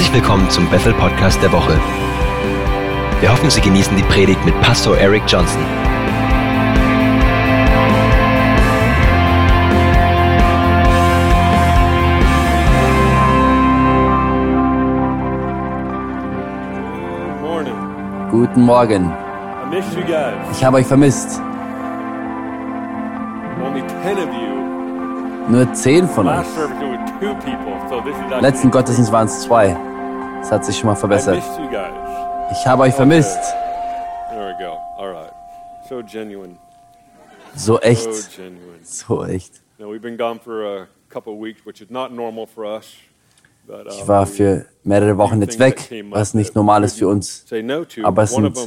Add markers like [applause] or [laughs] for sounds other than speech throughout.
Herzlich willkommen zum Bethel Podcast der Woche. Wir hoffen, Sie genießen die Predigt mit Pastor Eric Johnson. Guten Morgen. Ich habe euch vermisst. Only 10 of you. Nur zehn von euch. Letzten Gottesdienst waren es zwei. Das hat sich schon mal verbessert. Ich habe euch vermisst. So echt. So echt. Ich war für mehrere Wochen jetzt weg, was nicht normal ist für uns. Aber es sind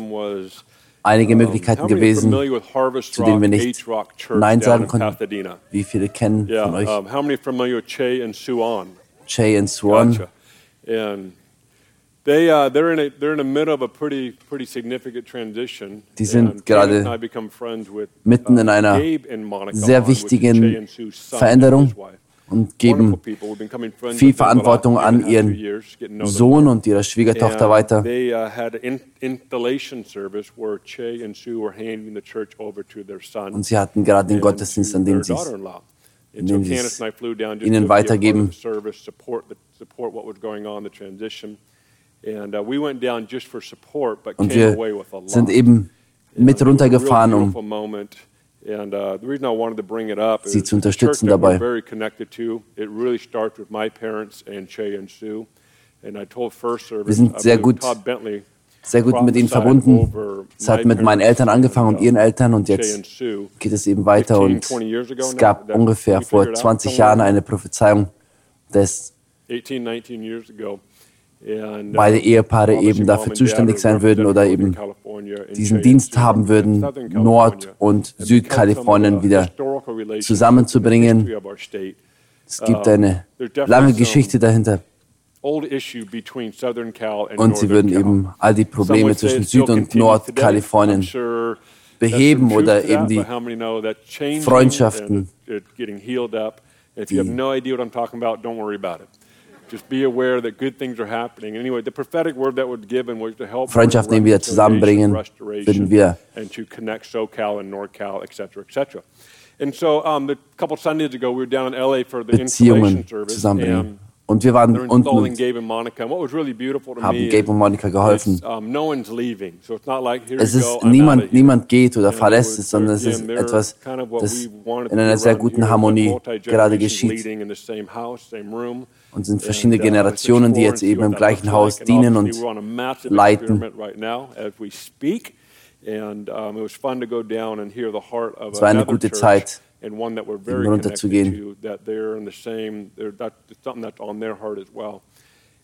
Einige Möglichkeiten gewesen, zu denen wir nicht Nein sagen konnten. Wie viele kennen von euch? Che and Suan? Jay and Swan. Gotcha. And they uh, they're in a they're in the middle of a pretty pretty significant transition. Die sind And gerade mitten in uh, einer sehr wichtigen Veränderung und geben viel Verantwortung an ihren Sohn und ihrer Schwiegertochter weiter. They uh, had an in- installation service where Che and Sue were handing the church over to their son. Und sie hatten gerade den Gottesdienst, to an dem sie es ihnen weitergeben. Und came away wir sind eben mit runtergefahren, um moment. And uh, the reason I wanted to bring it up Sie zu unterstützen dabei. Service, sind sehr gut- sehr gut mit ihnen verbunden. Es hat mit meinen Eltern angefangen und uh, ihren Eltern und jetzt geht es eben weiter 15, und 20 years ago es gab ungefähr vor figured out 20 somewhere Jahren eine Prophezeiung, dass 18, 19 years ago. Beide Ehepaare eben dafür zuständig sein würden oder eben diesen Dienst haben würden, Nord- und Südkalifornien wieder zusammenzubringen. Es gibt eine lange Geschichte dahinter. und sie würden eben all die Probleme zwischen Süd- und Nordkalifornien beheben oder eben die Freundschaften, die- Freundschaften eben wieder zusammenbringen, würden wir and to connect SoCal and NorCal, et cetera, et cetera. And so, a couple Sundays ago, we were down in LA for the installation Beziehungen service, zusammenbringen. Und wir waren unten und haben Gabe und Monika geholfen. Es ist niemand, niemand geht oder verlässt es, sondern es ist etwas, das in einer sehr guten Harmonie gerade geschieht. Und sind verschiedene Generationen, die jetzt eben im gleichen Haus dienen und leiten. Es war eine gute Zeit, and one that we're very connected to, that they're in the same, they're, that, something that's on their heart as well.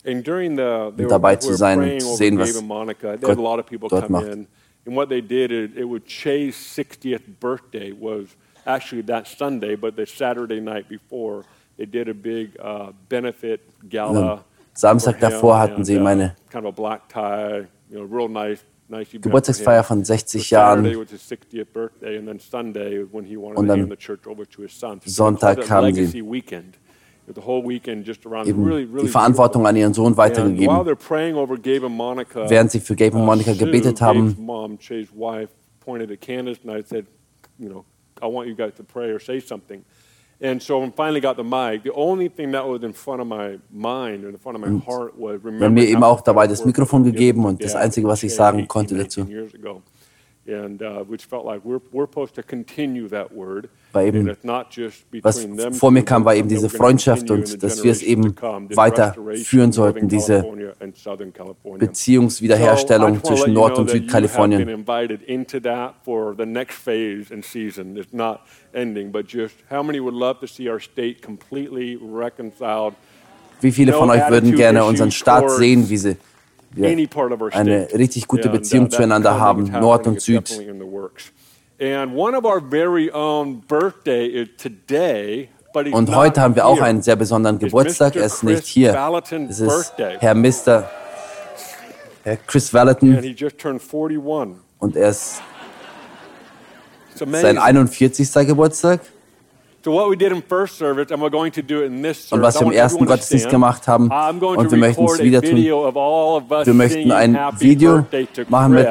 And during the, they Und dabei zu were sein und praying zu over sehen, was and Monica. They Gott had a lot of people dort come macht. in. And what they did, is, it was Che's 60th birthday was actually that Sunday, but the Saturday night before, they did a big uh, benefit gala. Samstag davor hatten sie uh, meine kind of a black tie, you know, real nice, nice event for Geburtstagsfeier von 60 So Saturday Jahren. was his 60th birthday, and then Sunday was when he wanted Und dann Sonntag kamen sie. Eben die Verantwortung an ihren Sohn weitergegeben. Monica, Während sie für Gabe und uh, Monika Sue, gebetet haben, and so when I finally got the mic, the only thing that was in front of my mind and in front of my heart was haben remember mir eben auch dabei das Mikrofon gegeben und das Einzige, was ich sagen konnte dazu. And uh, which felt like we're, we're supposed to continue that word. War eben, was vor mir kam, war eben diese Freundschaft und dass wir es eben to come, this weiter restoration führen in sollten, diese. Beziehungswiederherstellung zwischen Nord- und Südkalifornien. Wie viele von euch würden gerne unseren Staat sehen, wie sie eine richtig gute Beziehung zueinander haben, Nord und Süd. Definitely in the works. And one of our very own birthday is today, but he's Und heute haben wir auch einen sehr besonderen Geburtstag. Er ist nicht hier. Es ist. Herr Mr. Herr Chris Valentin he just turned 41. und er ist sein amazing. 41. Geburtstag. Und was wir im ersten Gottesdienst gemacht haben, und wir möchten es wieder tun. Wir möchten ein Video machen mit.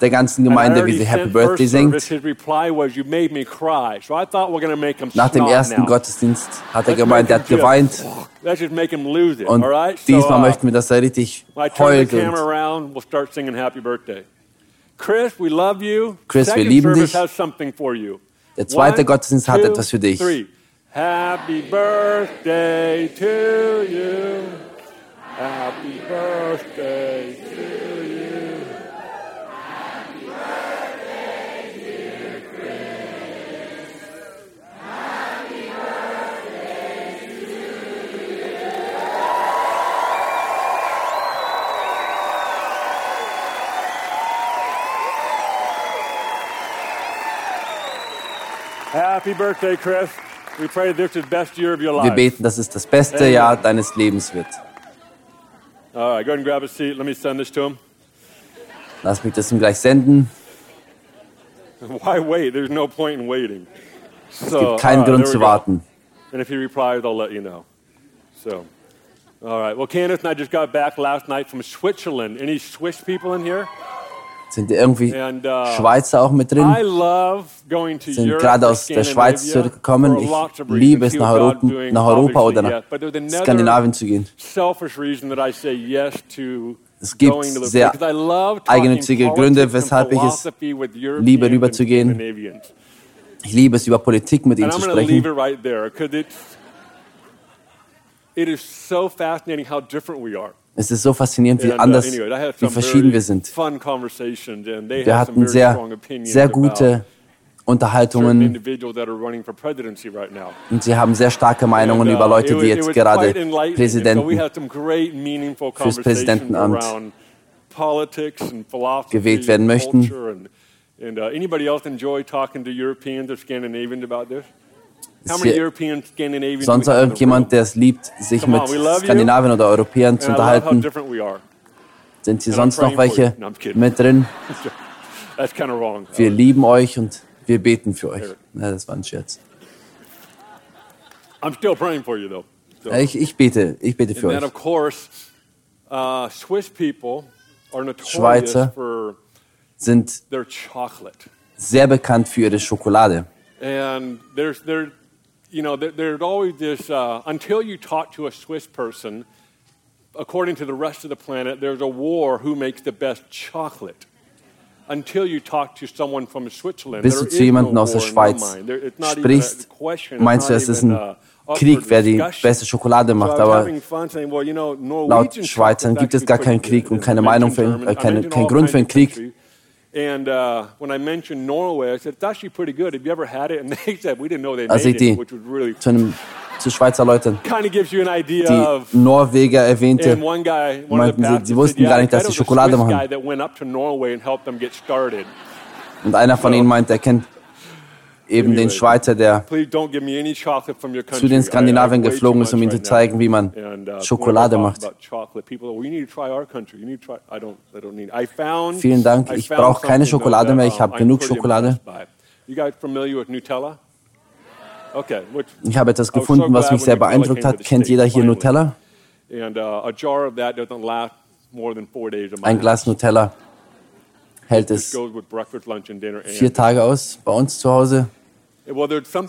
Der ganzen Gemeinde, wie sie Happy Birthday singt. His reply was, "You made me cry." So I thought we're going to make him Nach dem ersten. Gottesdienst hat er gemeint, er hat geweint. just- Let's just make him lose it. Und diesmal uh, möchten wir, dass er richtig heult. the camera Und around, we'll start singing Happy Birthday. Chris, we love you. Chris, wir lieben dich. has something for you. Der zweite Gottesdienst hat etwas für dich. Happy birthday to you. Happy birthday to you. Happy birthday, Chris. We pray this is the best year of your life. wir beten, dass es das beste Jahr deines Lebens wird. All right, go ahead and grab a seat. Let me send this to him. Lass mich das ihm gleich senden. [laughs] Why wait? There's no point in waiting. Es So, gibt keinen right, Grund zu warten. And if he replies, I'll let you know. So, all right. Well, Candace and I just got back last night from Switzerland. Any Swiss people in here? Sind irgendwie And uh, Schweizer auch mit drin? Sind gerade aus der Schweiz zurückgekommen. Ich liebe es, nach Europa, nach Europa oder nach Skandinavien zu gehen. Es gibt sehr eigennützige Gründe, weshalb ich es liebe, rüberzugehen. Ich liebe es, über Politik mit ihm And zu sprechen. it is so fascinating how different we are. Es ist so faszinierend, wie uh, anders, wie verschieden wir sind. Wir hatten sehr, sehr gute Unterhaltungen und sie haben sehr starke Meinungen uh, über Leute, die jetzt gerade Präsidenten fürs Präsidentenamt gewählt werden möchten. and, and uh, anybody else enjoy talking to Europeans or Scandinavians about this? Hier sonst irgendjemand, der es liebt, sich mit. Skandinavien oder Europäern zu unterhalten? Sind hier sonst noch welche mit drin? [laughs] Wir lieben euch und wir beten für euch. Ja, das war ein Scherz. Ich, ich bete, ich bete für euch. uh, Schweizer. Sind sehr bekannt für ihre Schokolade. And there's there, you know, there, there's always this uh, until you talk to a Swiss person, according to the rest of the planet, there's a war who makes the best chocolate. Until you talk to someone from Switzerland, Bis there du zu jemandem no aus der Schweiz it's not even a sprichst, meinst du, es ist ein Krieg, wer die beste Schokolade macht. Aber having fun saying, well, you know, laut Schweizern gibt es gar keinen Krieg und keine Meinung für, äh, keine, Grund für einen Krieg. And uh, when I mentioned Norway, I said, it's actually pretty good. Have you ever had it? And [laughs] they said, we didn't know they Als made ich die it, which was really zu, einem, zu Schweizer Leuten kind of gives you an idea die of. Norweger And erwähnte, one guy, one of the meinten sie, sie wussten gar nicht, dass sie Schokolade machen. guy that went up to Norway and helped them get started. und einer von ihnen meint, er kennt eben den Schweizer, der zu den Skandinavien geflogen ist, um ihnen zu zeigen, wie man uh, Schokolade macht. Vielen Dank. Ich brauche keine though, Schokolade mehr. Ich uh, habe I'm genug Schokolade. Ich habe etwas gefunden, was mich sehr beeindruckt hat. Kennt jeder hier. Nutella? Uh, Ein Glas. Nutella hält es vier Tage aus bei uns zu Hause. Es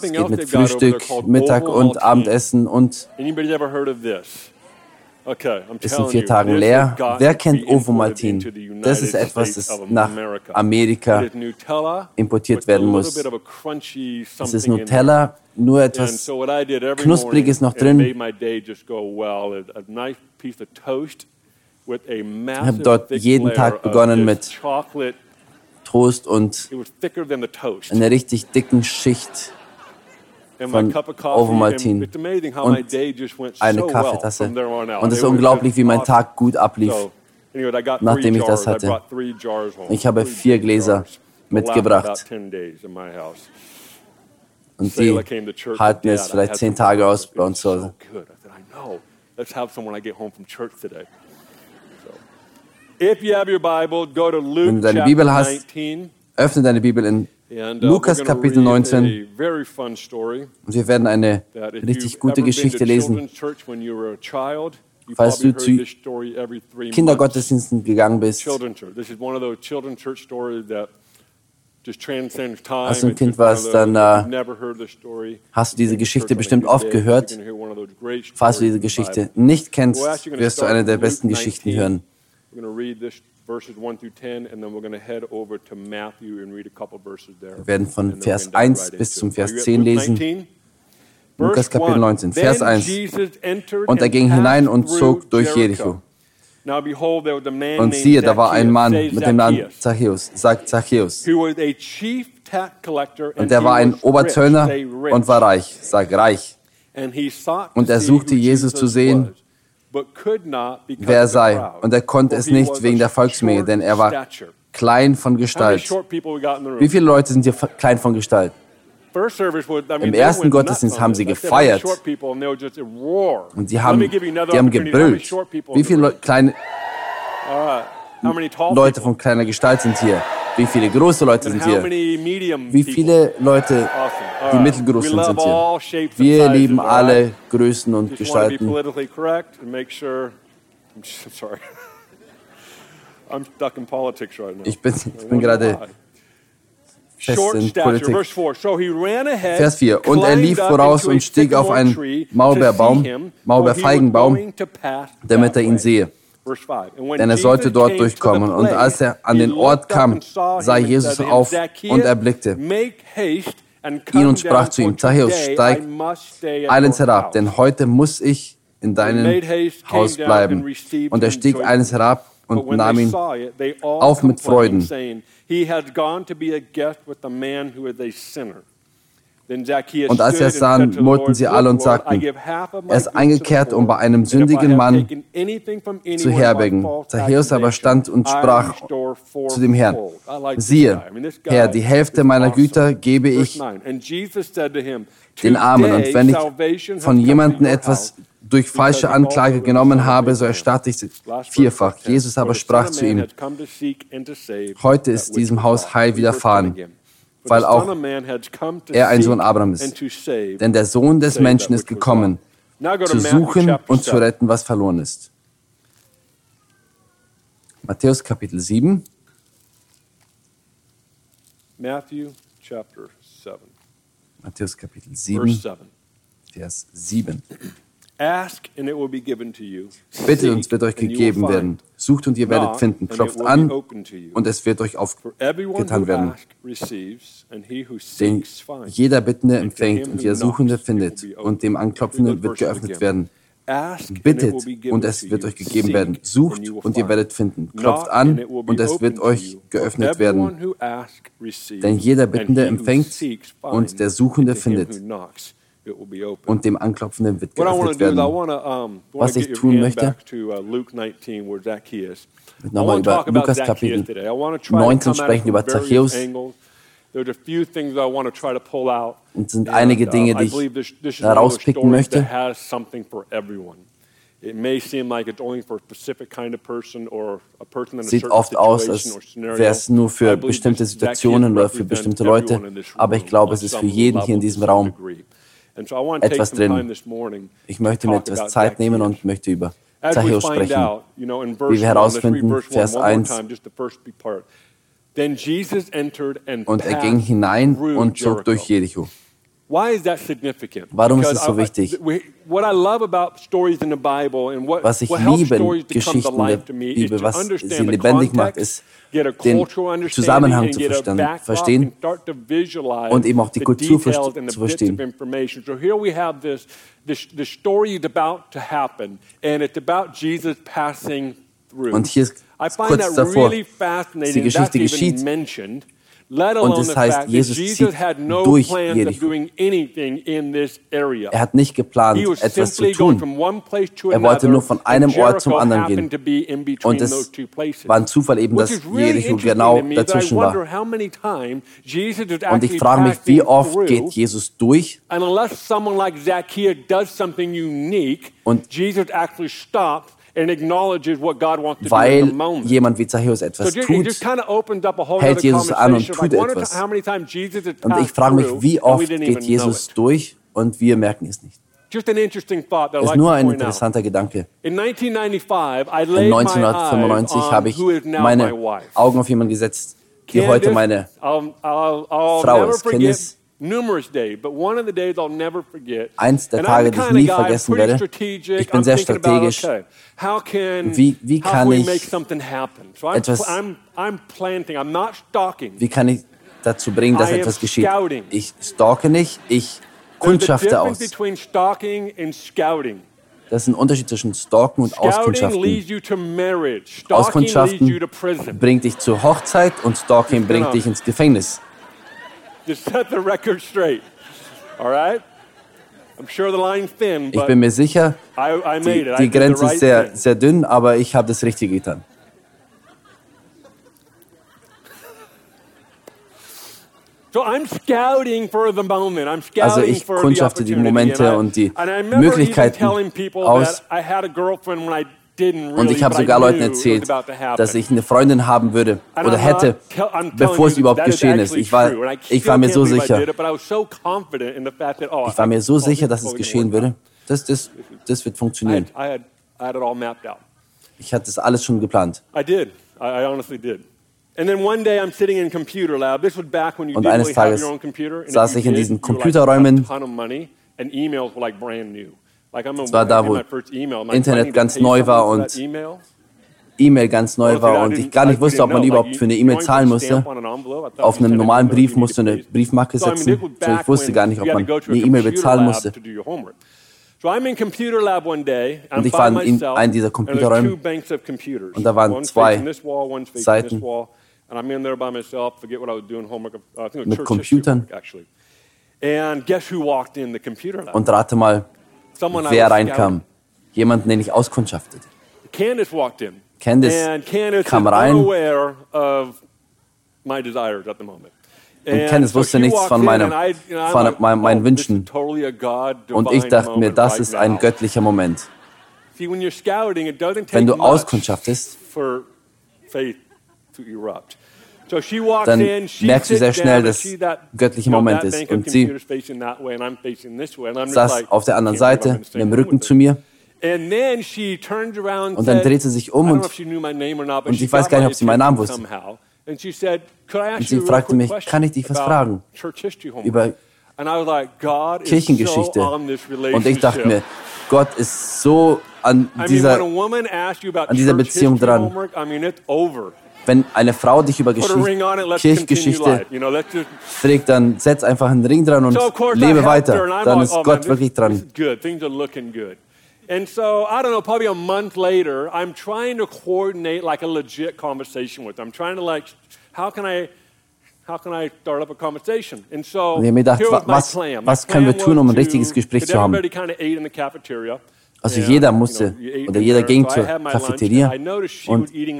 geht mit Frühstück, Mittag und. Abendessen und ist in telling vier Tagen this leer. Wer kennt Ovomaltin? Das ist etwas, das nach. Amerika importiert werden muss. Es ist. Nutella, nur etwas Knuspriges noch drin. A massive dort jeden Tag begonnen mit. Toast und einer richtig dicken Schicht von Ovomaltin und eine Kaffeetasse. Und es ist unglaublich, wie mein. Tag gut ablief. Nachdem ich das hatte. Ich habe vier Gläser mitgebracht. about 10 days in my house. Und die halten jetzt vielleicht zehn Tage aus bei uns zu Hause. Let's have some when I get home from church today. Wenn du deine Bibel hast, 19. Öffne deine Bibel in And, uh, Lukas Kapitel read 19. A very fun story Und wir werden eine richtig gute Geschichte lesen. Falls du zu. Kindergottesdiensten gegangen bist. Als du ein Kind warst, dann, äh, hast du diese Geschichte bestimmt oft gehört. falls du diese Geschichte nicht kennst, wirst du eine der besten Geschichten 19. hören. We're going to read this verses 1 through 10, and then we're going to head over to Matthew and read a couple verses there. Wir werden von Vers gonna dive 1 right bis zum. Vers Are you at 10 Luke lesen. 19? Lukas Kapitel 1. 19, Vers Then 1. Jesus entered Und er ging hinein und zog durch Jericho. Jericho. Now behold, there was a man Und siehe, da war ein Mann mit dem Namen Zachäus, sagt Zachäus. who was a chief tax collector, and Und er war ein Oberzöllner und war reich, sag reich. Und er suchte Jesus zu sehen, wer the sei. Und er konnte es nicht wegen der Volksmenge, denn er war klein von Gestalt. Wie viele Leute sind hier klein von Gestalt? Im ersten Gottesdienst haben sie gefeiert. Und die Let haben, die haben gebrüllt. Wie viele? Leu- kleine Leute von kleiner Gestalt sind hier? Wie viele große Leute sind hier? Wie viele Leute, die mittelgroß sind, sind hier? Wir lieben alle Größen und Gestalten. [laughs] Ich bin, ich bin gerade fest in Politik. verse 4. So he ran ahead, Vers 4. Und er lief voraus und stieg auf einen Maulbeerbaum, Maulbeerfeigenbaum, damit er ihn sehe. Verse 5. And when Denn er sollte dort durchkommen. Und als er an den Ort kam, sah Jesus auf "Zacchaeus, und erblickte ihn und sprach zu ihm, Zachäus, steig eilends herab, house." denn heute muss ich in deinem Haus bleiben. Und er stieg eilends herab und nahm ihn auf mit Freuden. Und als sie stood es sahen, murrten sie "Look, alle und sagten, er ist eingekehrt, um bei einem sündigen Mann zu herbergen. Zachäus aber stand und sprach zu dem Herrn, fourfold." I like this siehe, Herr, die Hälfte meiner. Güter gebe ich 9, And Jesus said to him, den Armen. Und "Today wenn ich von jemandem etwas durch falsche Anklage genommen habe, so erstatte ich sie vierfach. Jesus aber sprach zu ihm, heute ist diesem Haus Heil widerfahren, weil auch er ein Sohn Abraham ist. Denn der Sohn des Menschen ist gekommen, zu suchen und zu retten, was verloren ist. Matthäus Kapitel 7, Matthew chapter 7, Matthäus Kapitel verse 7, 7. Vers 7. Ask and it will be given to you. Bittet und es wird euch gegeben werden. Sucht und ihr werdet finden. Klopft an und es wird euch aufgetan werden. Denn jeder Bittende empfängt und der Suchende findet und dem Anklopfenden wird geöffnet werden. Bittet und es wird euch gegeben werden. Sucht und ihr werdet finden. Klopft an und es wird euch geöffnet werden. Denn jeder Bittende empfängt und der Suchende findet. Und dem Anklopfenden wird geöffnet werden. Was ich tun möchte, uh, Luke 19 where Zacchaeus. I nochmal über Lukas Kapitel today. I want to try 19 to come at it sprechen über Zacchaeus. angles. There's a few things I want to try to pull out. Und es sind einige uh, Dinge, die ich da those rauspicken möchte. that has something for everyone. It may seem like it's only for a specific kind of person or a person in a Sieht oft aus, als wäre es nur für bestimmte Situationen oder für bestimmte Leute, aber ich glaube, es ist für jeden hier in diesem Raum etwas drin. Ich möchte mir etwas Zeit nehmen und möchte über Zachäus sprechen. Wie wir 1, let's read herausfinden, verse 1 Vers one more 1. time, just the first part. Then Jesus entered and Und er ging hinein und zog durch Jericho. Jericho. Why is that significant? Warum ist es so wichtig? we- What I love about stories in the Bible and what, Was ich liebe Geschichten der Bibel, was sie lebendig macht, ist, get a den cultural understanding Zusammenhang zu verstehen- und eben auch die Kultur details verste- and the zu verstehen. of information. So here we have this, this, the story is about to happen and it's about Jesus passing through. Und hier ist I find kurz that davor, really fascinating. die Geschichte geschieht. Alone es heißt, Jesus zieht had no durch plans of Jericho. doing anything in this area. Er hat nicht geplant, He was etwas zu simply going tun. from one place to Er wollte another, nur von einem Ort zum anderen gehen. Und es war ein Zufall eben, dass Jericho genau dazwischen wonder war. how many times Jesus is Und ich frage mich, wie oft geht Jesus durch Und- Jesus actually stops weil jemand wie Zachäus etwas tut, hält Jesus an und tut etwas. Und ich frage mich, wie oft geht Jesus durch und wir merken es nicht. Das ist nur ein interessanter Gedanke. In 1995 habe ich meine Augen auf jemanden gesetzt, die heute meine Frau ist. Candice Eins der Tage, die ich nie vergessen werde. Ich bin sehr strategisch. Wie, wie kann ich etwas, wie kann ich dazu bringen, dass etwas geschieht? Ich stalke nicht, ich kundschafte aus. Das ist ein Unterschied zwischen Stalken und Auskundschaften. Auskundschaften bringt dich zur Hochzeit und Stalking bringt dich ins Gefängnis. Just set the record straight. All right? I'm sure the line's thin, ich bin mir sicher, die, die Grenze ist sehr, sehr dünn, aber ich habe das Richtige getan. Also ich kundschafte die Momente und die Möglichkeiten aus. Und ich habe sogar Leuten erzählt, dass ich eine Freundin haben würde oder hätte, bevor es überhaupt geschehen ist. Ich war, ich war mir so sicher. Oh, ich war mir so sicher, dass es geschehen würde. Das, das, das wird funktionieren. Ich hatte das alles schon geplant. Und eines Tages saß ich in diesen Computerräumen es war da, wo Internet ganz neu war und E-Mail. Ganz neu war und ich gar nicht wusste, ob man überhaupt für eine E-Mail zahlen musste. Auf einem normalen Brief musste eine Briefmarke setzen. So, ich wusste gar nicht, ob man eine E-Mail bezahlen musste. Und ich war in einem dieser Computerräume. und da waren zwei Seiten. mit Computern. Und rate mal, wer reinkam. Jemand, den ich auskundschaftete. Candice kam rein. Und Candice wusste nichts von, meinem, von meinen oh, Wünschen. Und ich dachte mir, das ist ein göttlicher Moment. Wenn du auskundschaftest, dann merkst du sehr schnell, dass göttlicher Moment ist. Und sie saß auf der anderen Seite, mit dem Rücken zu mir. Und dann dreht sie sich um und, und ich weiß gar nicht, ob sie meinen Namen wusste. Und sie fragte mich, kann ich dich was fragen über Kirchengeschichte? Und ich dachte mir, Gott ist so an dieser, an dieser Beziehung dran wenn eine Frau dich über Kirchengeschichte fragt, dann setz einfach einen Ring dran und lebe weiter. Dann ist Gott wirklich dran. And so, I don't know, probably a month later, I'm trying to coordinate like a legit conversation with them. I'm trying to like, how can I, how can I start up a conversation? And so, und ich habe mir gedacht, was, was können wir tun, um ein richtiges Gespräch zu haben? Also jeder musste oder jeder ging zur Cafeteria und ich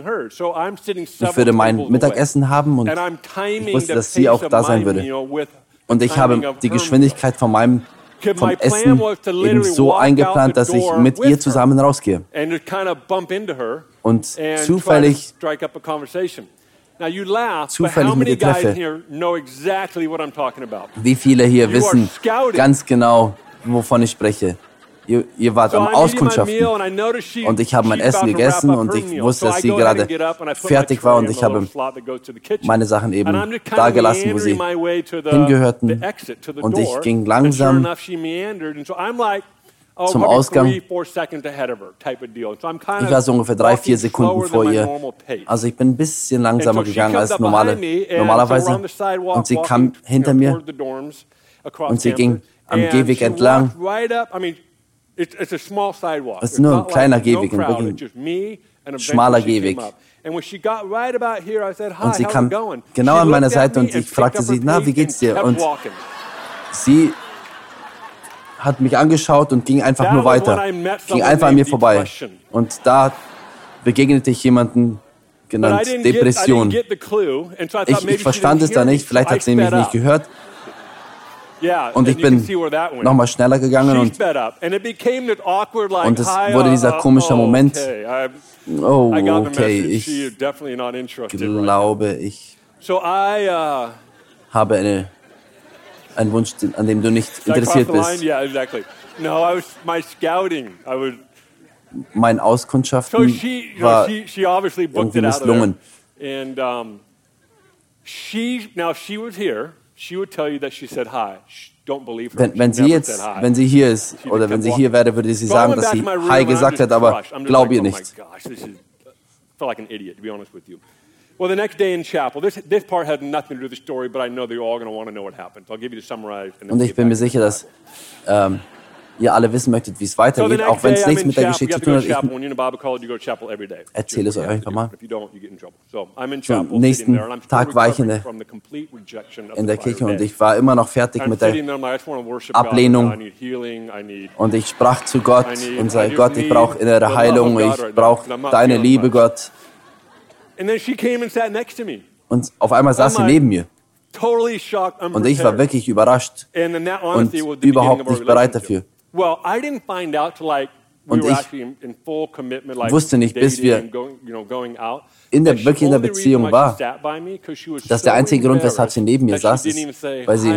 würde mein Mittagessen haben und ich wusste, dass sie auch da sein würde. Und ich habe die Geschwindigkeit von meinem vom Essen eben so eingeplant, dass ich mit ihr zusammen rausgehe. Und zufällig zufällig mit ihr treffe. Wie viele hier wissen ganz genau, wovon ich spreche? Ihr, ihr wart am Auskundschaften. Und ich habe mein Essen gegessen und ich wusste, dass sie gerade fertig war und ich habe meine Sachen eben da gelassen, wo sie hingehörten. Und ich ging langsam zum Ausgang. Ich war so ungefähr drei, vier Sekunden vor ihr. Also ich bin ein bisschen langsamer gegangen als normale, normalerweise. Und sie kam hinter mir und sie ging am Gehweg entlang. Es ist nur ein kleiner Gehweg, ein wirklich schmaler Gehweg. Und sie kam genau an meiner Seite und ich fragte sie, na, wie geht's dir? Und sie hat mich angeschaut und ging einfach nur weiter, ging einfach an mir vorbei. Und da begegnete ich jemanden genannt Depression. Ich, ich verstand es da nicht, vielleicht hat sie mich nicht gehört. Und ich bin nochmal schneller gegangen und, und es wurde dieser uh, komische Moment. Oh, okay, ich glaube, ich uh, habe eine, einen Wunsch, an dem du nicht interessiert bist. Mein Auskundschaften war irgendwie misslungen. That. Wenn, wenn sie jetzt, wenn sie hier ist oder wenn sie hier wäre, würde sie sagen, dass sie Hi gesagt hat, aber glaub ihr nicht. with you. Well, the next day in chapel, this, this part had nothing to do with the story, but I know they're all going to want to know what happened. So I'll give you the summarize. Und ich bin mir sicher, dass ähm, ihr alle wissen möchtet, wie es weitergeht, auch wenn es nichts mit der Geschichte zu tun hat. Ich erzähle es euch einfach mal. Zum nächsten Tag war ich in der, in der Kirche und ich war immer noch fertig mit der Ablehnung. Und ich sprach zu Gott und sagte, Gott, ich brauche innere Heilung, ich brauche deine Liebe, Gott. Und auf einmal saß sie neben mir. Und ich war wirklich überrascht und überhaupt nicht bereit dafür. Und ich wusste nicht, bis wir in der, wirklich in der Beziehung war, dass der einzige Grund, weshalb sie neben mir saß, ist, weil sie,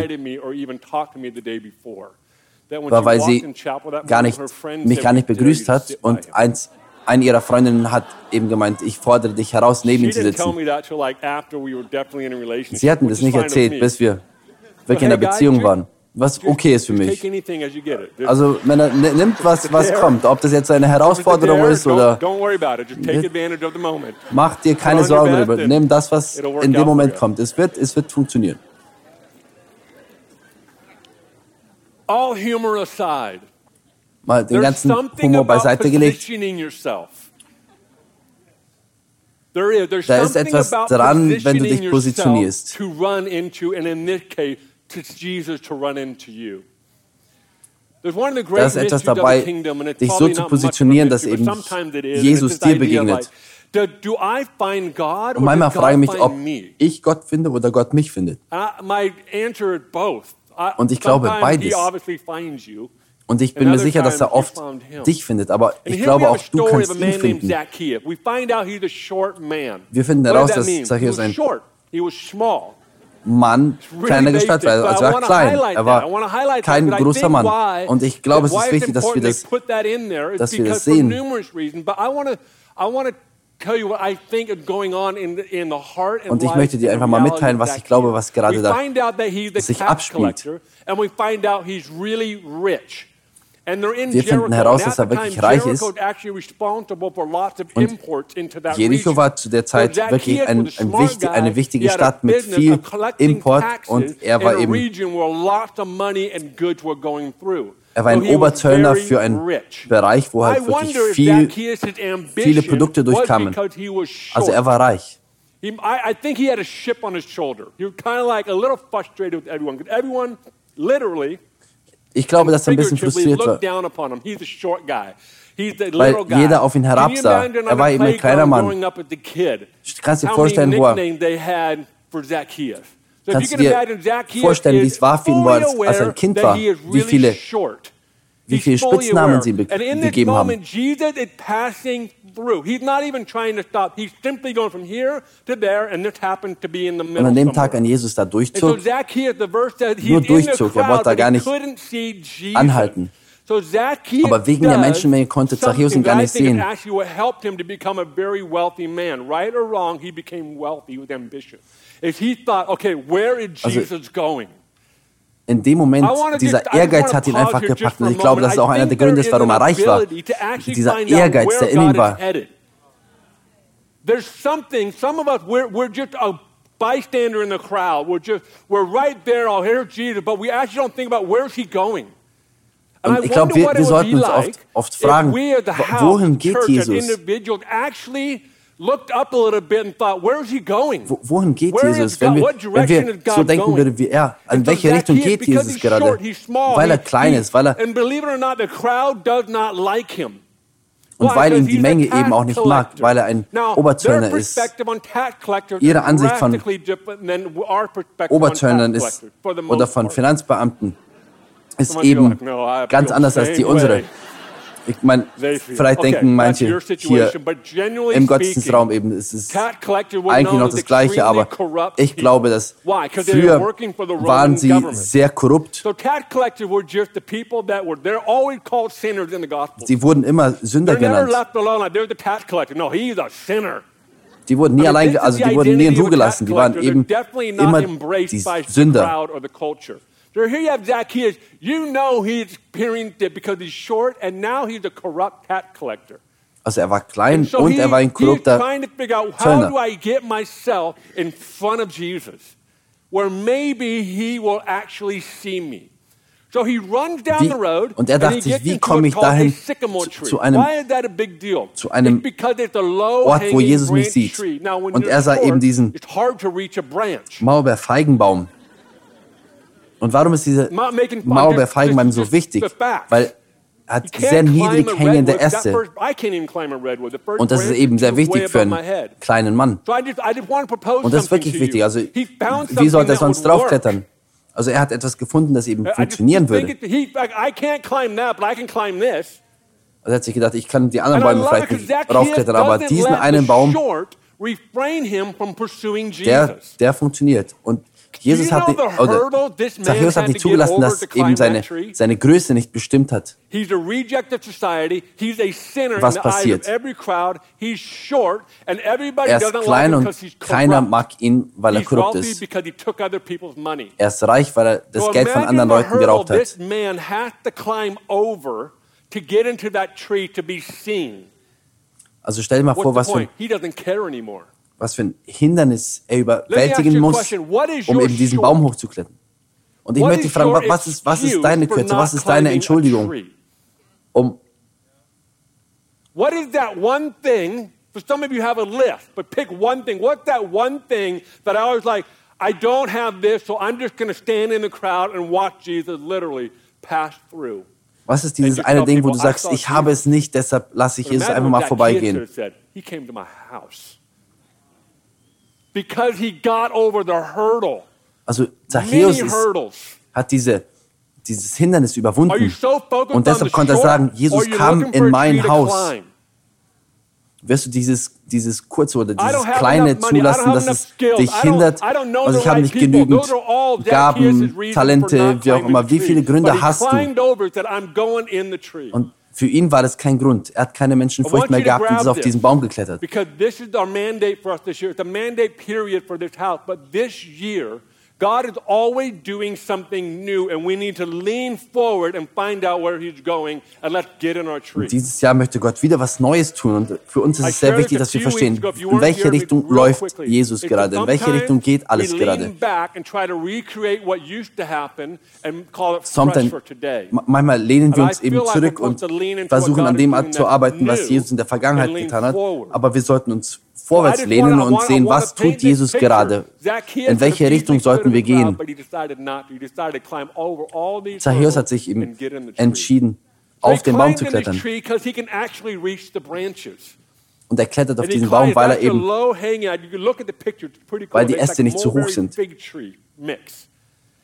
war, weil sie gar nicht, mich gar nicht begrüßt hat und eins, eine ihrer Freundinnen hat eben gemeint, ich fordere dich heraus, neben ihm zu sitzen. Sie hatten das nicht erzählt, bis wir wirklich in der Beziehung waren was okay ist für mich. Also Männer, nimmt was, was [laughs] kommt, ob das jetzt eine Herausforderung ist oder mach dir keine Sorgen darüber. Nimm das, was in dem Moment kommt. Es wird, es wird funktionieren. Mal den ganzen Humor beiseite gelegt. Da ist etwas dran, wenn du dich positionierst da ist etwas dabei, dich so zu positionieren, dass eben Jesus dir begegnet. Und manchmal frage ich mich, ob ich Gott finde oder Gott mich findet. Und ich glaube beides. Und ich bin mir sicher, dass er oft dich findet, aber ich glaube auch, du kannst ihn finden. Wir finden heraus, dass Zacchaeus ein Mann kleiner Gestalt war. Also er war klein. Er war kein großer Mann. Und ich glaube, es ist wichtig, dass wir das, dass wir das sehen. Und ich möchte dir einfach mal mitteilen, was ich glaube, was gerade da sich abspielt. Wir finden heraus, dass er wirklich reich ist. Und Jericho war zu der Zeit wirklich ein, ein wichtig, eine wichtige Stadt mit viel Import und er war eben er war ein Oberzöllner für einen Bereich, wo halt wirklich viel, viele Produkte durchkamen. Also er war reich. I think he had a chip on his shoulder. He was kind of like a little frustrated with everyone. Everyone, literally, ich glaube, dass er ein bisschen frustriert war. Weil jeder auf ihn herabsah. Er war eben ein kleiner Mann. Du kannst dir vorstellen, wo er. Kannst du dir vorstellen, wie es war für ihn, wo er als ein Kind war, wie viele, wie viele Spitznamen sie gegeben haben through. He's not even trying to stop. He's simply going from here to there, and this happened to be in the middle. Und an dem Tag, an Jesus da durchzog, nur durchzog, er wollte da gar nicht anhalten. Aber wegen der Menschenmenge konnte Zachäus ihn gar nicht sehen. Also, in dem Moment, dieser Ehrgeiz hat ihn einfach gepackt. Und ich glaube, das ist auch einer der Gründe warum er reich war. Dieser Ehrgeiz, der in ihm war. There's something, some of us, we're, we're just a bystander in the crowd. We're just, we're right there, I'll hear Jesus, but we actually don't think about where's he going. Und ich glaube, wir, wir sollten uns oft, oft fragen, wohin geht Jesus? Wohin geht Jesus? Wenn wir, wenn wir so denken würden wie er, an welche Richtung geht Jesus gerade? Weil er klein ist, weil er Und weil ihn die Menge eben auch nicht mag, weil er ein Oberzöllner ist. Ihre Ansicht von Oberzöllnern ist oder von Finanzbeamten ist eben ganz anders als die unsere. Ich meine, vielleicht denken manche hier im Gottesdienstraum eben, es ist eigentlich noch das Gleiche, aber ich glaube, dass früher waren sie sehr korrupt. Sie wurden immer Sünder genannt. Die wurden nie allein, also die wurden nie in Ruhe gelassen. Die waren eben immer die Sünder. So here you have Zacchaeus. You know he's experienced because he's short and now he's a corrupt tax collector. Also er war klein so und er war ein korrupter Zöllner. How do I get myself in front of Jesus where maybe he will actually see me? So he runs down the road und er dachte sich, wie komme ich dahin zu, zu einem, zu einem Ort, wo Jesus mich sieht? Und er sah eben diesen Maulbeerfeigenbaum. Und warum ist diese Maulbeerfeigenbaum so wichtig? Weil er hat sehr niedrig hängende Äste. Und das ist eben sehr wichtig für einen kleinen Mann. Und das ist wirklich wichtig. Also, wie sollte er sonst draufklettern? Also, er hat etwas gefunden, das eben funktionieren würde. Also, er hat sich gedacht, ich kann die anderen Bäume vielleicht nicht draufklettern, aber diesen einen Baum, der, der funktioniert. Und Jesus hat, oder Zachäus hat nicht zugelassen, dass eben seine, seine Größe nicht bestimmt hat. Was passiert? Er ist klein und keiner mag ihn, weil er korrupt ist. Er ist reich, weil er das Geld von anderen Leuten geraubt hat. Also stell dir mal vor, was für ein was für ein Hindernis er überwältigen muss, um eben diesen Baum hochzuklettern. Und ich möchte dich fragen, was ist, was ist deine Kürze, was ist deine Entschuldigung, um What is that one thing? For some of you have a list, but pick one thing. What's that one thing that I was like, I don't have this, so I'm just going to stand in the crowd and watch Jesus literally pass through. Was ist dieses eine Ding, wo du sagst, ich habe es nicht, deshalb lasse ich Jesus einfach mal vorbeigehen? He came to my house because he got over the hurdle. Also Zachäus ist, hat diese, dieses Hindernis überwunden so und deshalb konnte er sagen, Jesus kam in mein Haus. Wirst du dieses, dieses kurze oder dieses kleine zulassen, dass es dich hindert? Also ich habe nicht genügend Gaben, Talente, wie auch immer. Wie viele Gründe hast du? Und für ihn war das kein Grund. Er hat keine Menschenfurcht mehr gehabt und ist auf diesen Baum geklettert. Because this is our mandate for us this year. It's a mandate period for this house. But this year, God is always doing something new and we need to lean forward and find out where he's going and let's get in our tree. Und dieses Jahr möchte Gott wieder was Neues tun. Und für uns ist es sehr wichtig, dass wir verstehen, in welche Richtung läuft Jesus gerade, in welche Richtung geht alles gerade. Sometimes, manchmal lehnen wir uns eben zurück und versuchen an dem zu arbeiten, was Jesus in der Vergangenheit getan hat, aber wir sollten uns vorwärts lehnen und sehen, was tut Jesus gerade? In welche Richtung sollten wir gehen? Zachäus hat sich eben entschieden, auf den Baum zu klettern. Und er klettert auf diesen Baum, weil er eben, weil die Äste nicht zu hoch sind.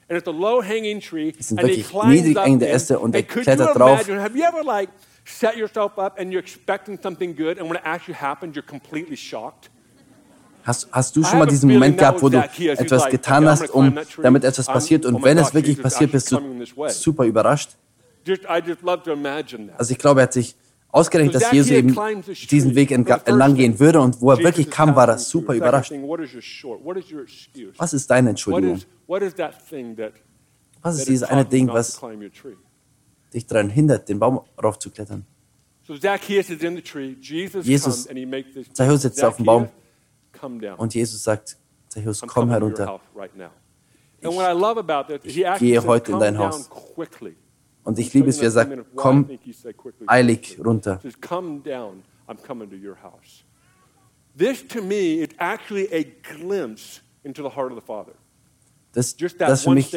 Es sind wirklich niedrig hängende Äste und er klettert drauf set yourself up and you're expecting something good, and when it actually happens, you're completely shocked? Hast, hast du schon mal diesen Moment gehabt, wo du etwas getan hast, um, damit etwas passiert und wenn es wirklich passiert, bist du super überrascht? Also ich glaube, er hat sich ausgerechnet, dass Jesus eben diesen Weg entlang gehen würde und wo er wirklich kam, war er super überrascht. Was ist deine Entschuldigung? Was ist dieses eine Ding, was dich daran hindert, den Baum raufzuklettern. Jesus, Zachäus sitzt auf dem Baum und Jesus sagt, Zachäus, komm herunter. Ich gehe heute in dein Haus. Und ich liebe es, wie er sagt, komm eilig runter. This to me is actually a glimpse into the heart of the Father. Das, das für mich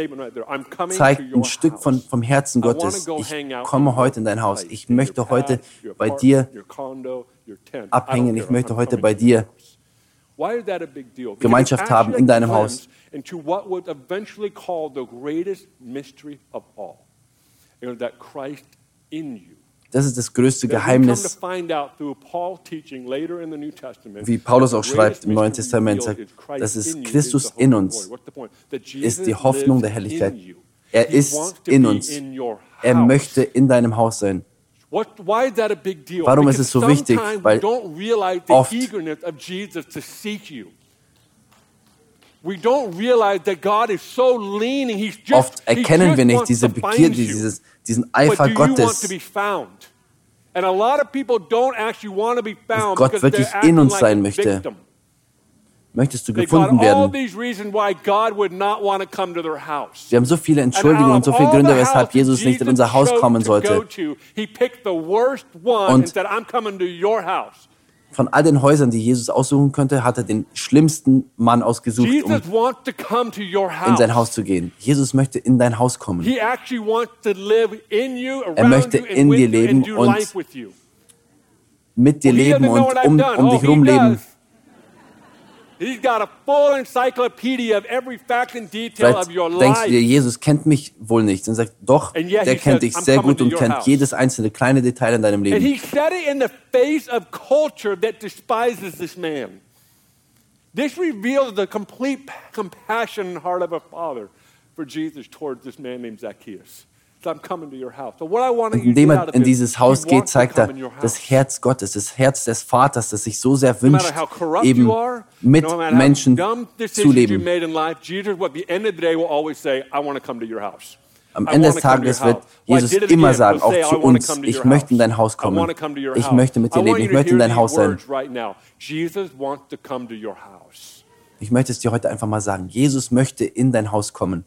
zeigt ein Stück von, vom Herzen Gottes. Ich komme heute in dein Haus. Ich möchte heute bei dir abhängen. Ich möchte heute bei dir Gemeinschaft haben in deinem Haus. Das ist das größte Geheimnis, wie Paulus auch schreibt im Neuen Testament, sagt, das ist Christus in uns, ist die Hoffnung der Herrlichkeit. Er ist in uns. Er möchte in deinem Haus sein. Warum ist es so wichtig? Weil oft Oft erkennen wir nicht diese Begierde, dieses, diesen Eifer Gottes. Dass Gott wirklich in uns sein möchte. Möchtest du gefunden werden? Wir haben so viele Entschuldigungen und so viele Gründe, weshalb Jesus nicht in unser Haus kommen sollte. Und von all den Häusern, die Jesus aussuchen könnte, hat er den schlimmsten Mann ausgesucht, um in sein Haus zu gehen. Jesus möchte in dein Haus kommen. Er möchte in dir leben und mit dir leben und um, um dich herum leben. Vielleicht denkst du dir, Jesus kennt mich wohl nicht. Und er sagt, doch, der kennt dich sehr gut und kennt jedes einzelne kleine Detail in deinem Leben. And he said it in the face of culture that despises this man. This reveals the complete compassion and heart of a father for Jesus towards this man named Zacchaeus. Indem er in dieses Haus geht, zeigt er das Herz Gottes, das Herz des Vaters, das sich so sehr wünscht, eben mit Menschen zu leben. Am Ende des Tages wird Jesus immer sagen, auch zu uns, ich möchte in dein Haus kommen. Ich möchte mit dir leben. Ich möchte in dein Haus sein. Ich möchte es dir heute einfach mal sagen. Jesus möchte in dein Haus kommen.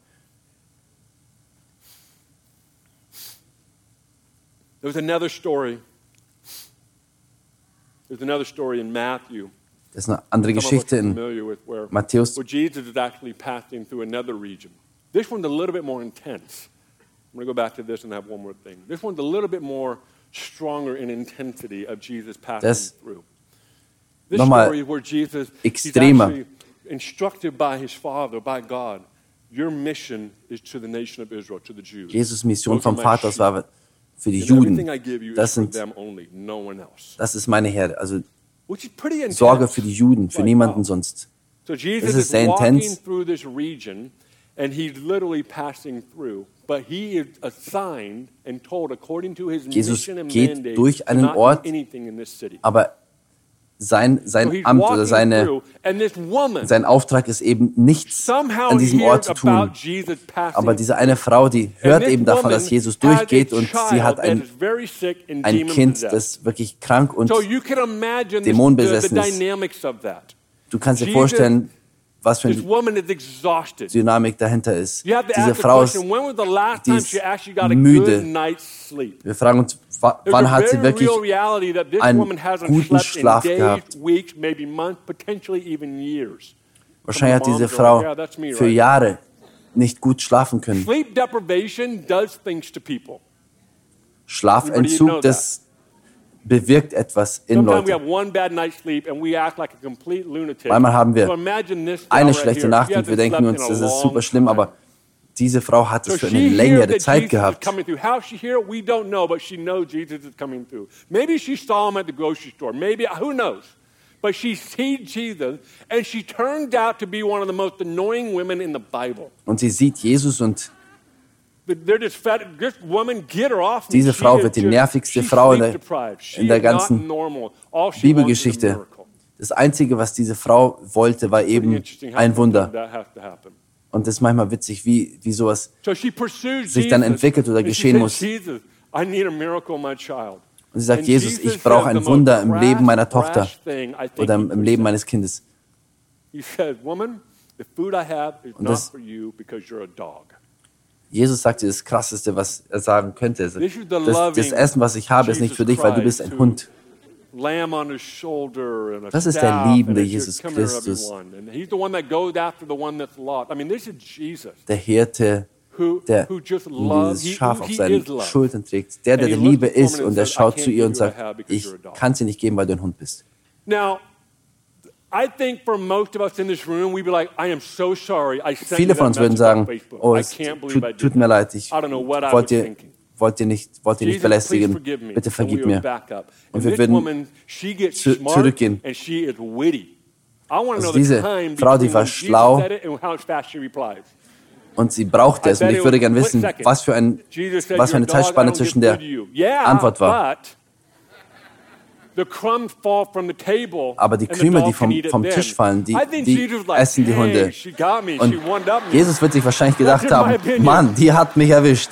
There's another story. There's another story in Matthew. Das ist eine andere Geschichte in Matthäus. Where Jesus is actually passing through another region. This one's a little bit more intense. I'm going to go back to this and have one more thing. This one's a little bit more stronger in intensity of Jesus passing das through. This story is where Jesus extremer. is instructed by his Father, by God. Your mission is to the nation of Israel, to the Jews. Jesus Mission vom Vater war für die Juden. Das, sind, das ist meine Herde. Also Sorge für die Juden, für niemanden sonst. Das ist sehr intens. And he's literally passing through. But he is assigned and told according to his Jesus geht durch einen Ort, aber sein, sein Amt oder seine, sein Auftrag ist eben nichts an diesem Ort zu tun. Aber diese eine Frau, die hört eben davon, dass Jesus durchgeht und sie hat ein, ein Kind, das wirklich krank und dämonenbesessen ist. Du kannst dir vorstellen, was für eine Dynamik dahinter ist. Diese Frau ist, die ist müde. Wir fragen uns, wann hat sie wirklich einen guten Schlaf gehabt? Wahrscheinlich hat diese Frau für Jahre nicht gut schlafen können. Schlafentzug, das bewirkt etwas in Leuten. Manchmal haben wir eine schlechte Nacht und wir denken uns, das ist super schlimm, aber diese Frau hat es für eine längere Zeit gehabt. Maybe she saw him at the grocery store. Maybe, who knows? But she sees Jesus and she turned out to be one of the most annoying women in the Bible. Und sie sieht Jesus und diese Frau wird die nervigste Frau in der, in der ganzen Bibelgeschichte. Das Einzige, was diese Frau wollte, war eben ein Wunder. Und das ist manchmal witzig, wie, wie sowas sich dann entwickelt oder geschehen muss. Und sie sagt, Jesus, ich brauche ein Wunder im Leben meiner Tochter oder im Leben meines Kindes. Und das, Jesus sagte das Krasseste, was er sagen könnte. Das, das Essen, was ich habe, ist nicht für dich, weil du bist ein Hund. Das ist der liebende Jesus Christus. Der Hirte, der dieses Schaf auf seinen Schultern trägt. Der, der der Liebe ist und der schaut zu ihr und sagt, ich kann sie nicht geben, weil du ein Hund bist. Now, Viele von uns würden sagen, oh, es tut, tut mir leid, ich wollte wollt ihr nicht, wollt ihr nicht belästigen, bitte vergib mir. Und wir würden zu, zurückgehen. Also diese Frau, die war schlau und sie brauchte es. Und ich würde gerne wissen, was für, ein, was für eine Zeitspanne zwischen der Antwort war. Aber die Krümel, die vom, vom Tisch fallen, die, die essen die Hunde. Und Jesus wird sich wahrscheinlich gedacht haben, Mann, die hat mich erwischt.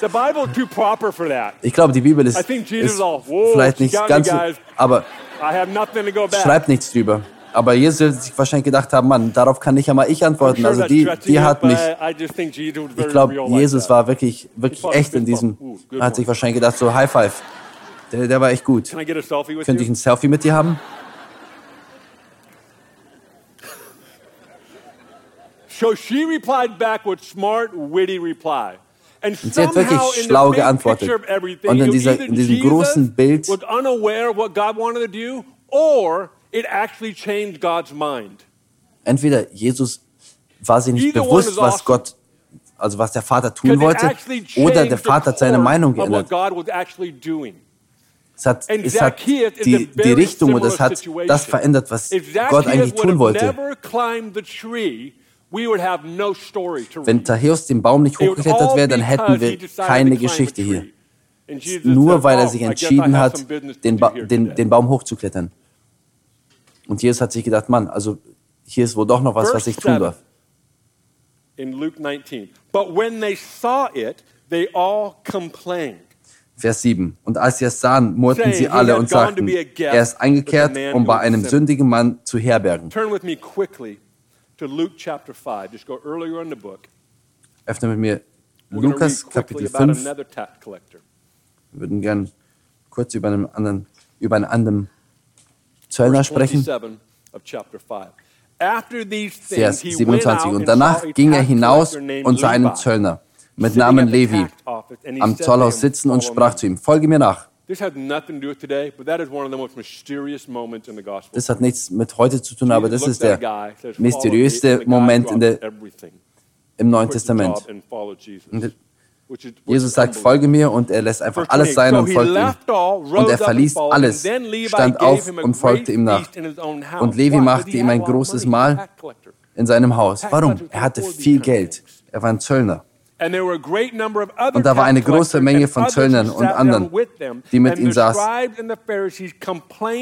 Ich glaube, die Bibel ist, ist vielleicht nicht ganz, aber schreibt nichts drüber. Aber Jesus wird sich wahrscheinlich gedacht haben, Mann, darauf kann nicht einmal ich antworten. Also die, die hat mich. Ich glaube, Jesus war wirklich, wirklich echt in diesem. Hat sich wahrscheinlich gedacht, so High Five. Der, der war echt gut. Könnte ich ein Selfie mit dir haben? So she replied back with smart, witty reply. Und sie hat wirklich schlau geantwortet. Und in, dieser, in diesem großen Bild entweder Jesus war sie nicht bewusst, was Gott, also was der Vater tun wollte, oder der Vater hat seine Meinung geändert. Es hat, es hat die, die Richtung und es hat das verändert, was Gott eigentlich tun wollte. Wenn Zachäus den Baum nicht hochgeklettert wäre, dann hätten wir keine Geschichte hier. Nur weil er sich entschieden hat, den, ba den, den Baum hochzuklettern. Und Jesus hat sich gedacht, Mann, also hier ist wohl doch noch was, was ich tun darf. In Luke 19. But when they saw it, they all complained. Vers 7. Und als sie es sahen, murrten sie alle und sagten, er ist eingekehrt, um bei einem sündigen Mann zu herbergen. Öffne mit mir Lukas Kapitel 5. Wir würden gern kurz über einen anderen, über einen anderen Zöllner sprechen. Vers 27. Und danach ging er hinaus und sah einen Zöllner mit Namen Levi am Zollhaus sitzen und sprach zu ihm, folge mir nach. Das hat nichts mit heute zu tun, aber das ist der mysteriöste Moment in der, im Neuen Testament. Und Jesus sagt, folge mir und er lässt einfach alles sein und folgt ihm. Und er verließ alles, stand auf und folgte ihm nach. Und Levi machte ihm ein großes Mahl in seinem Haus. Warum? Er hatte viel Geld. Er war ein Zöllner. Und da war eine große Menge von Zöllnern und anderen, die mit ihm saßen,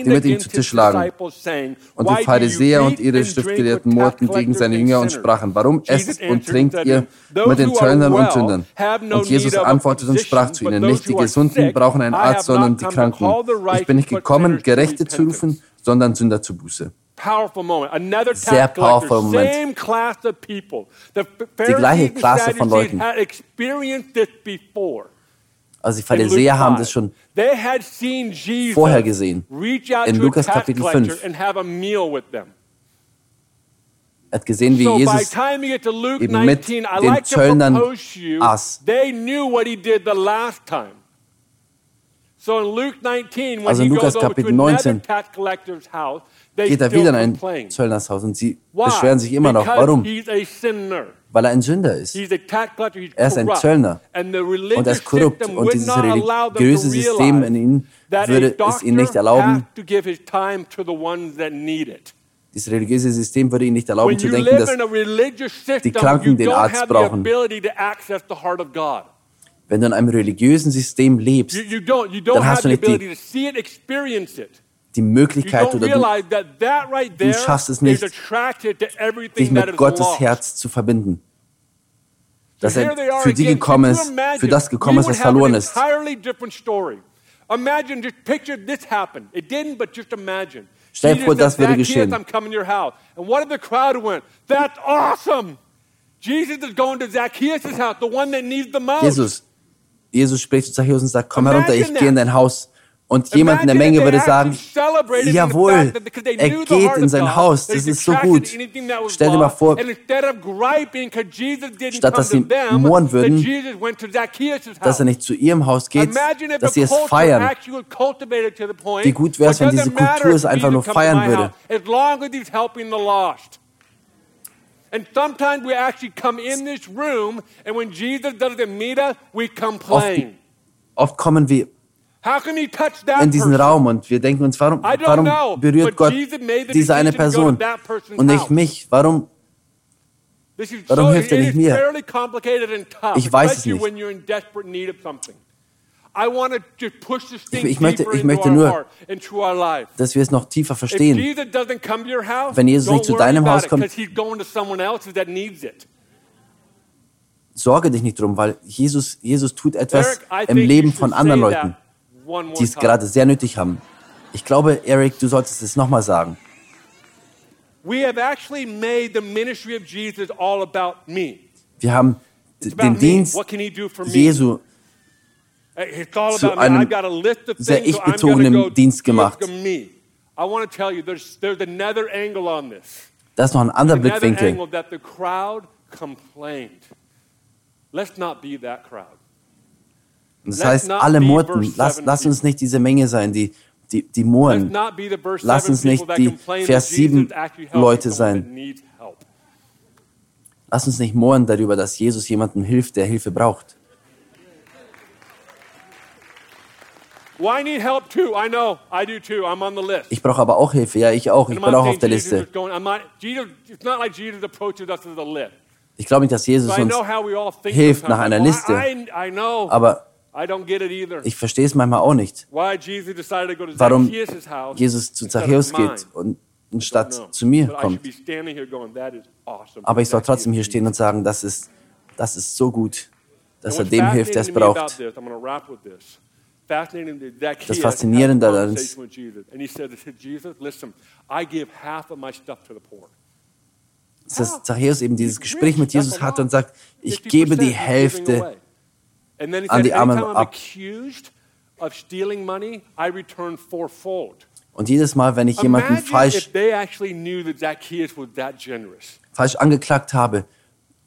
die mit ihm zu Tisch lagen. Und die Pharisäer und ihre Schriftgelehrten murrten gegen seine Jünger und sprachen, warum esst und trinkt ihr mit den Zöllnern und Sündern? Und Jesus antwortete und sprach zu ihnen, nicht die Gesunden brauchen einen Arzt, sondern die Kranken. Ich bin nicht gekommen, Gerechte zu rufen, sondern Sünder zu Buße Sehr powerful Moment. Same class of people. The die gleiche Klasse von Leuten. Had experienced this before. Also die Pharisäer haben das schon vorher gesehen. In Lukas Kapitel 5. Er hat gesehen, wie Jesus eben mit den Zöllnern aß. Also in Lukas Kapitel 19 geht er wieder in ein Zöllnershaus und sie beschweren sich immer noch. Warum? Weil er ein Sünder ist. Er ist ein Zöllner. Und er ist korrupt. und dieses religiöse System in ihm würde es ihm nicht erlauben, dieses religiöse System würde ihm nicht erlauben zu denken, dass die Kranken den Arzt brauchen. Wenn du in einem religiösen System lebst, dann hast du nicht die, die Möglichkeit oder du, du schaffst es nicht, dich mit Gottes Herz zu verbinden. Dass er für die gekommen ist, für das gekommen ist, was verloren ist. Stell dir vor, das würde geschehen. Jesus, Jesus spricht zu Zacchaeus und sagt, komm herunter, ich gehe in dein Haus Und jemand in der Menge würde sagen, jawohl, er geht in sein Haus, das ist so gut. Stell dir mal vor, statt dass sie mohren würden, dass er nicht zu ihrem Haus geht, dass sie es feiern. Wie gut wäre es, wenn diese Kultur es einfach nur feiern würde. And sometimes we actually come in this room, and when Jesus doesn't meet us, we complain. Oft, oft kommen wir in diesen Raum? Und wir denken uns, warum, warum berührt Gott diese eine Person? und nicht mich? Warum, warum hilft er nicht mir? Ich weiß es nicht. Ich, ich, möchte, ich möchte nur, dass wir es noch tiefer verstehen. Wenn Jesus nicht zu deinem Haus kommt, sorge dich nicht drum, weil Jesus, Jesus tut etwas im Leben von anderen Leuten die es gerade sehr nötig haben. Ich glaube, Eric, du solltest es nochmal sagen. Wir haben den Dienst Jesu zu einem sehr ich-bezogenen Dienst gemacht. Das ist noch ein anderer Blickwinkel. Let's not be that crowd. Das heißt, alle murrten. Lass, lass uns nicht diese Menge sein, die, die, die murren. Lass uns nicht die Vers 7 Leute sein. Lass uns nicht murren darüber, dass Jesus jemandem hilft, der Hilfe braucht. Ich brauche aber auch Hilfe. Ja, ich auch. Ich bin auch auf der Liste. Ich glaube nicht, dass Jesus uns hilft nach einer Liste. Aber ich verstehe es manchmal auch nicht, warum Jesus zu Zachäus geht und statt zu mir kommt. Aber ich soll trotzdem hier stehen und sagen, das ist, das ist so gut, dass er dem hilft, der es braucht. Das Faszinierende daran ist, dass Zachäus eben dieses Gespräch mit Jesus hatte und sagt, ich gebe die Hälfte an die Armen ab. Und jedes Mal, wenn ich jemanden falsch, falsch angeklagt habe,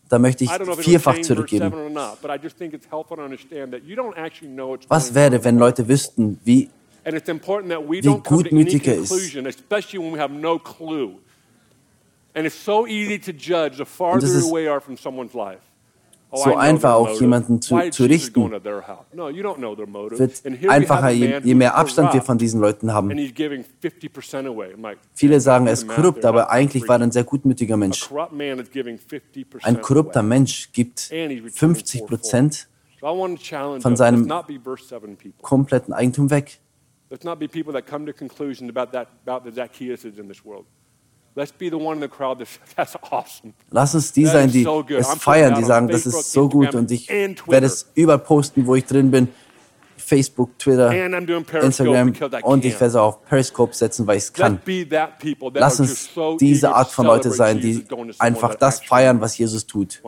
da möchte ich vierfach zurückgeben. Was wäre, wenn Leute wüssten, wie, wie gutmütig er ist? And it's so so einfach auch jemanden zu, zu richten. Wird einfacher, je, je mehr Abstand wir von diesen Leuten haben. Viele sagen, er ist korrupt, aber eigentlich war er ein sehr gutmütiger Mensch. Ein korrupter Mensch gibt 50 Prozent von seinem kompletten Eigentum weg. Let's not be people that come to conclusions about that about the Zacchaeus in this world. [laughs] Lass uns die sein, die es feiern, die sagen, das ist so gut und ich werde es überall posten, wo ich drin bin. Facebook, Twitter, Instagram und ich werde es auch auf Periscope setzen, weil ich es kann. Lass uns diese Art von Leute sein, die einfach das feiern, was Jesus tut.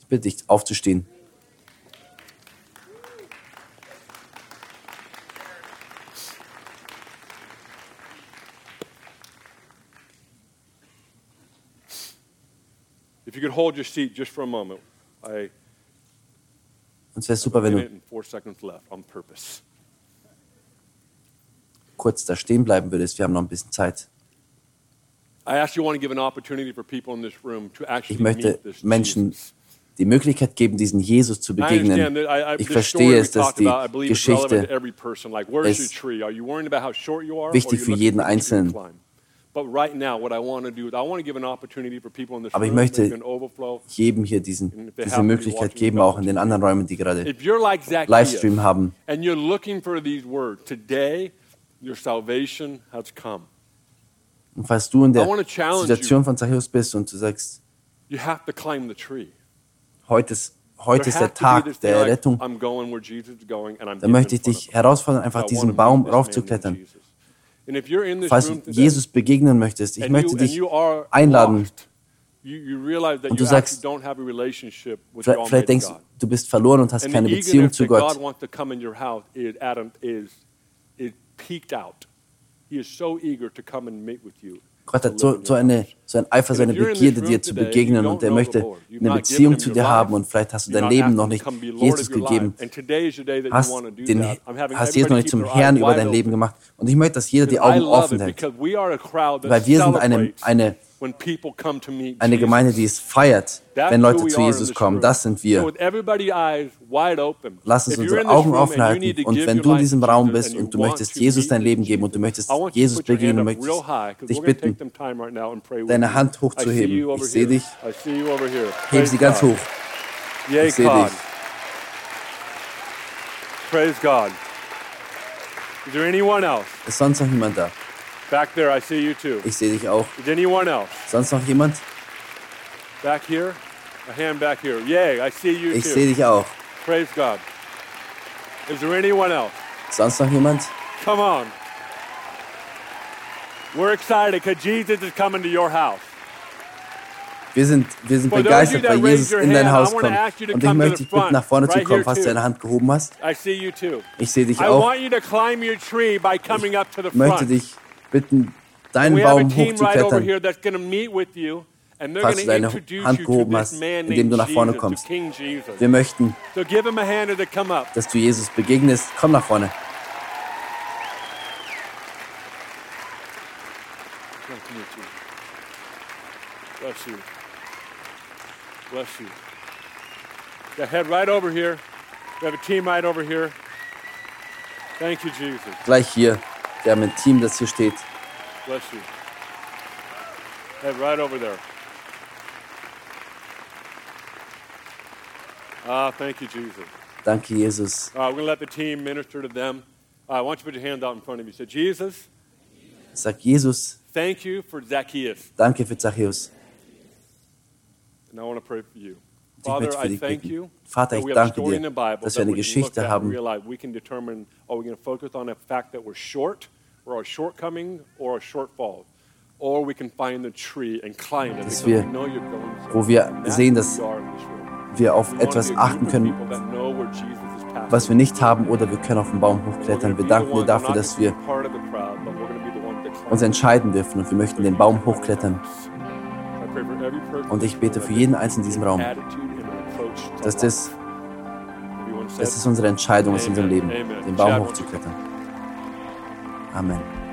Ich bitte dich aufzustehen. If you could hold your seat just for a moment. I Und es wäre super, wenn du kurz da stehen bleiben würdest. Wir haben noch ein bisschen Zeit. Ich möchte Menschen die Möglichkeit geben, diesen Jesus zu begegnen. Ich verstehe es, dass die Geschichte ist wichtig für jeden Einzelnen. Aber ich möchte jedem hier diesen, diese Möglichkeit geben, auch in den anderen Räumen, die gerade Livestream haben. Und falls du in der Situation von Zachäus bist und du sagst, heute ist, heute ist der Tag der Rettung, dann möchte ich dich herausfordern, einfach diesen Baum raufzuklettern falls du Jesus begegnen möchtest, ich möchte dich einladen. und du sagst, vielleicht denkst du, du bist verloren und hast keine Beziehung zu Gott. Gott hat so, so, eine, so ein Eifer, so eine Begierde, dir zu begegnen und er möchte eine Beziehung zu dir haben und vielleicht hast du dein Leben noch nicht Jesus gegeben, hast, den, hast Jesus noch nicht zum Herrn über dein Leben gemacht und ich möchte, dass jeder die Augen offen hält, weil wir sind eine, eine eine Gemeinde, die es feiert, wenn Leute zu Jesus kommen. Das sind wir. Lass uns unsere Augen offen halten. Und wenn du in diesem Raum bist und du möchtest Jesus dein Leben geben und du möchtest Jesus begegnen, möchtest dich bitten, deine Hand hochzuheben. Ich sehe dich. Hebe sie ganz hoch. Ich sehe dich. Praise God. Is there anyone else? Ist sonst noch jemand da? Back there, I see you too. Ich sehe dich auch. Is anyone else? Sonst noch jemand? Back here? A hand back here. Yay, I see you Ich too. sehe dich auch. Praise God. Is there anyone else? Sonst noch jemand? Come on. We're excited because Jesus is coming to your house. Wir sind, wir sind begeistert, weil Jesus in dein Haus kommt. Und ich möchte dich bitten, nach vorne zu kommen, falls du deine Hand gehoben hast. Ich sehe dich auch. Ich möchte dich bitten, deinen Baum hochzuklettern, falls du deine Hand gehoben hast, indem du nach vorne kommst. Wir möchten, dass du Jesus begegnest. Komm nach vorne. Bless you. Bless you. Yeah, head right over here. We have a team right over here. Thank you, Jesus. Gleich hier. Wir haben ein Team, das hier steht. Bless you. Head right over there. Ah, thank you, Jesus. Danke, Jesus. Uh, we're going to let the team minister to them. Uh, I want you put your hand out in front of you. Say, Jesus. Sag Jesus. Thank you for Zacchaeus. Danke für Zacchaeus. And I want to pray for you. Ich möchte für dich beten. Vater, ich danke dir, dass wir eine Geschichte haben, or a shortcoming or a shortfall. Or we can find the tree and climb it wir, wo wir sehen, dass wir auf etwas achten können, was wir nicht haben, oder wir können auf den Baum hochklettern. Wir danken dir dafür, dass wir uns entscheiden dürfen und wir möchten den Baum hochklettern. Und ich bete für jeden Einzelnen in diesem Raum, dass das, dass das unsere Entscheidung ist in unserem Leben, den Baum hochzuklettern. Amen.